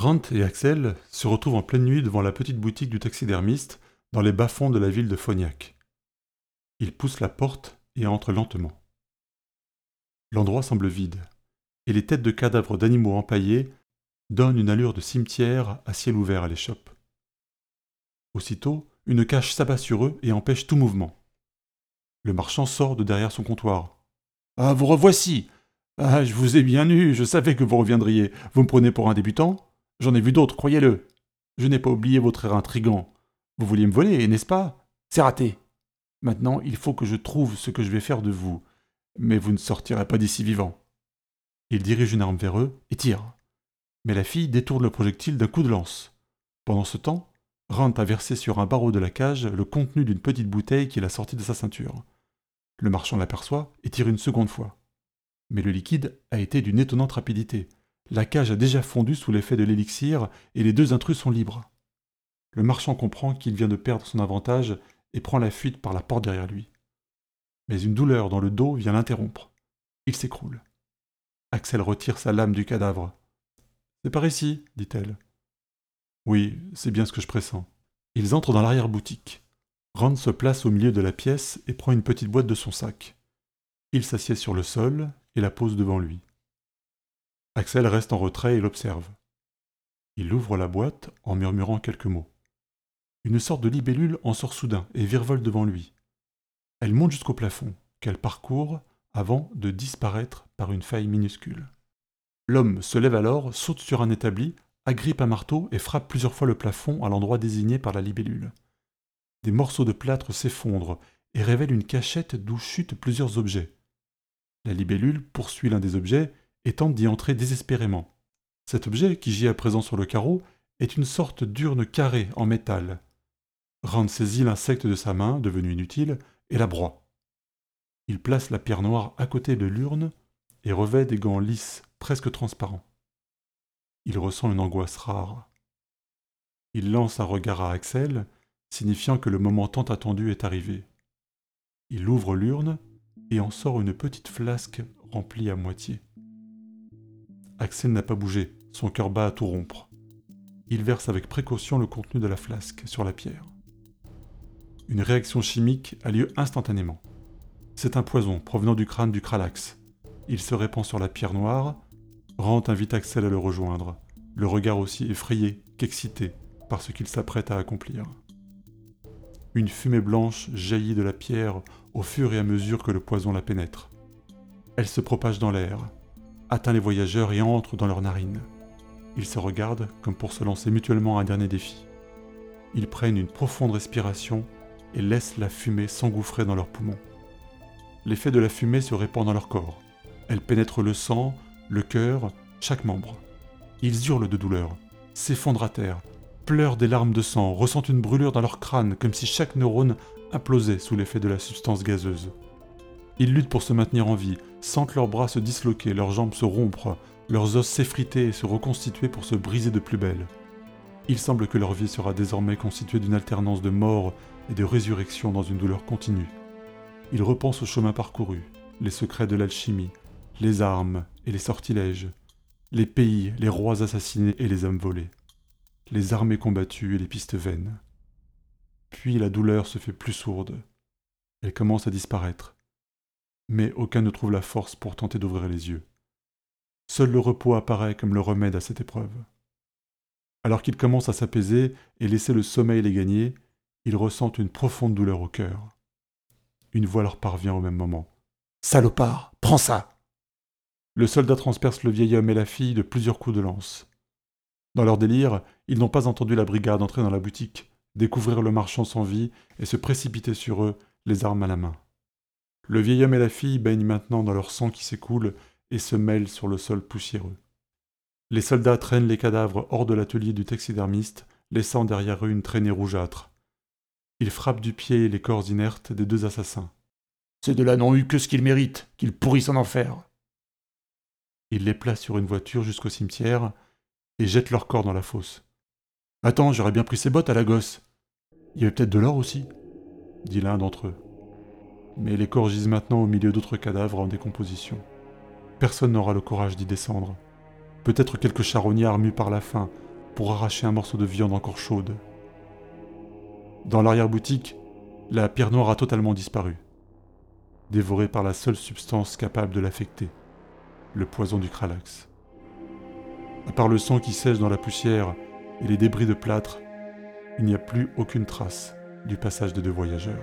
Rand et Axel se retrouvent en pleine nuit devant la petite boutique du taxidermiste dans les bas-fonds de la ville de Fognac. Ils poussent la porte et entrent lentement. L'endroit semble vide, et les têtes de cadavres d'animaux empaillés donnent une allure de cimetière à ciel ouvert à l'échoppe. Aussitôt, une cage s'abat sur eux et empêche tout mouvement. Le marchand sort de derrière son comptoir. Ah, vous revoici Ah, je vous ai bien eu, je savais que vous reviendriez. Vous me prenez pour un débutant? J'en ai vu d'autres, croyez-le. Je n'ai pas oublié votre air intrigant. Vous vouliez me voler, n'est-ce pas? C'est raté. Maintenant, il faut que je trouve ce que je vais faire de vous. Mais vous ne sortirez pas d'ici vivant. Il dirige une arme vers eux et tire. Mais la fille détourne le projectile d'un coup de lance. Pendant ce temps, Rand a versé sur un barreau de la cage le contenu d'une petite bouteille qu'il a sortie de sa ceinture. Le marchand l'aperçoit et tire une seconde fois. Mais le liquide a été d'une étonnante rapidité. La cage a déjà fondu sous l'effet de l'élixir et les deux intrus sont libres. Le marchand comprend qu'il vient de perdre son avantage et prend la fuite par la porte derrière lui. Mais une douleur dans le dos vient l'interrompre. Il s'écroule. Axel retire sa lame du cadavre. C'est par ici, dit-elle. Oui, c'est bien ce que je pressens. Ils entrent dans l'arrière-boutique. Rand se place au milieu de la pièce et prend une petite boîte de son sac. Il s'assied sur le sol et la pose devant lui. Axel reste en retrait et l'observe. Il ouvre la boîte en murmurant quelques mots. Une sorte de libellule en sort soudain et virevolte devant lui. Elle monte jusqu'au plafond, qu'elle parcourt avant de disparaître par une faille minuscule. L'homme se lève alors, saute sur un établi, agrippe un marteau et frappe plusieurs fois le plafond à l'endroit désigné par la libellule. Des morceaux de plâtre s'effondrent et révèlent une cachette d'où chutent plusieurs objets. La libellule poursuit l'un des objets et tente d'y entrer désespérément. Cet objet, qui gît à présent sur le carreau, est une sorte d'urne carrée en métal. Rand saisit l'insecte de sa main, devenu inutile, et la broie. Il place la pierre noire à côté de l'urne et revêt des gants lisses, presque transparents. Il ressent une angoisse rare. Il lance un regard à Axel, signifiant que le moment tant attendu est arrivé. Il ouvre l'urne et en sort une petite flasque remplie à moitié. Axel n'a pas bougé, son cœur bat à tout rompre. Il verse avec précaution le contenu de la flasque sur la pierre. Une réaction chimique a lieu instantanément. C'est un poison provenant du crâne du Kralax. Il se répand sur la pierre noire. Rand invite Axel à le rejoindre, le regard aussi effrayé qu'excité par ce qu'il s'apprête à accomplir. Une fumée blanche jaillit de la pierre au fur et à mesure que le poison la pénètre. Elle se propage dans l'air, atteint les voyageurs et entre dans leurs narines. Ils se regardent comme pour se lancer mutuellement un dernier défi. Ils prennent une profonde respiration et laissent la fumée s'engouffrer dans leurs poumons. L'effet de la fumée se répand dans leur corps. Elle pénètre le sang, le cœur, chaque membre. Ils hurlent de douleur, s'effondrent à terre, pleurent des larmes de sang, ressentent une brûlure dans leur crâne comme si chaque neurone implosait sous l'effet de la substance gazeuse. Ils luttent pour se maintenir en vie, sentent leurs bras se disloquer, leurs jambes se rompre, leurs os s'effriter et se reconstituer pour se briser de plus belle. Il semble que leur vie sera désormais constituée d'une alternance de mort et de résurrection dans une douleur continue. Ils repensent au chemin parcouru, les secrets de l'alchimie, les armes et les sortilèges, les pays, les rois assassinés et les âmes volées, les armées combattues et les pistes vaines. Puis la douleur se fait plus sourde. Elle commence à disparaître. Mais aucun ne trouve la force pour tenter d'ouvrir les yeux. Seul le repos apparaît comme le remède à cette épreuve. Alors qu'ils commencent à s'apaiser et laisser le sommeil les gagner, ils ressentent une profonde douleur au cœur. Une voix leur parvient au même moment. Salopard, prends ça Le soldat transperce le vieil homme et la fille de plusieurs coups de lance. Dans leur délire, ils n'ont pas entendu la brigade entrer dans la boutique, découvrir le marchand sans vie et se précipiter sur eux, les armes à la main. Le vieil homme et la fille baignent maintenant dans leur sang qui s'écoule et se mêlent sur le sol poussiéreux. Les soldats traînent les cadavres hors de l'atelier du taxidermiste, laissant derrière eux une traînée rougeâtre. Ils frappent du pied les corps inertes des deux assassins. Ces deux-là n'ont eu que ce qu'ils méritent, qu'ils pourrissent en enfer. Ils les placent sur une voiture jusqu'au cimetière et jettent leurs corps dans la fosse. Attends, j'aurais bien pris ces bottes à la gosse. Il y avait peut-être de l'or aussi, dit l'un d'entre eux. Mais les corps gisent maintenant au milieu d'autres cadavres en décomposition. Personne n'aura le courage d'y descendre. Peut-être quelques charognards mus par la faim, pour arracher un morceau de viande encore chaude. Dans l'arrière-boutique, la pierre noire a totalement disparu, dévorée par la seule substance capable de l'affecter, le poison du Kralax. À part le sang qui sèche dans la poussière et les débris de plâtre, il n'y a plus aucune trace du passage des deux voyageurs.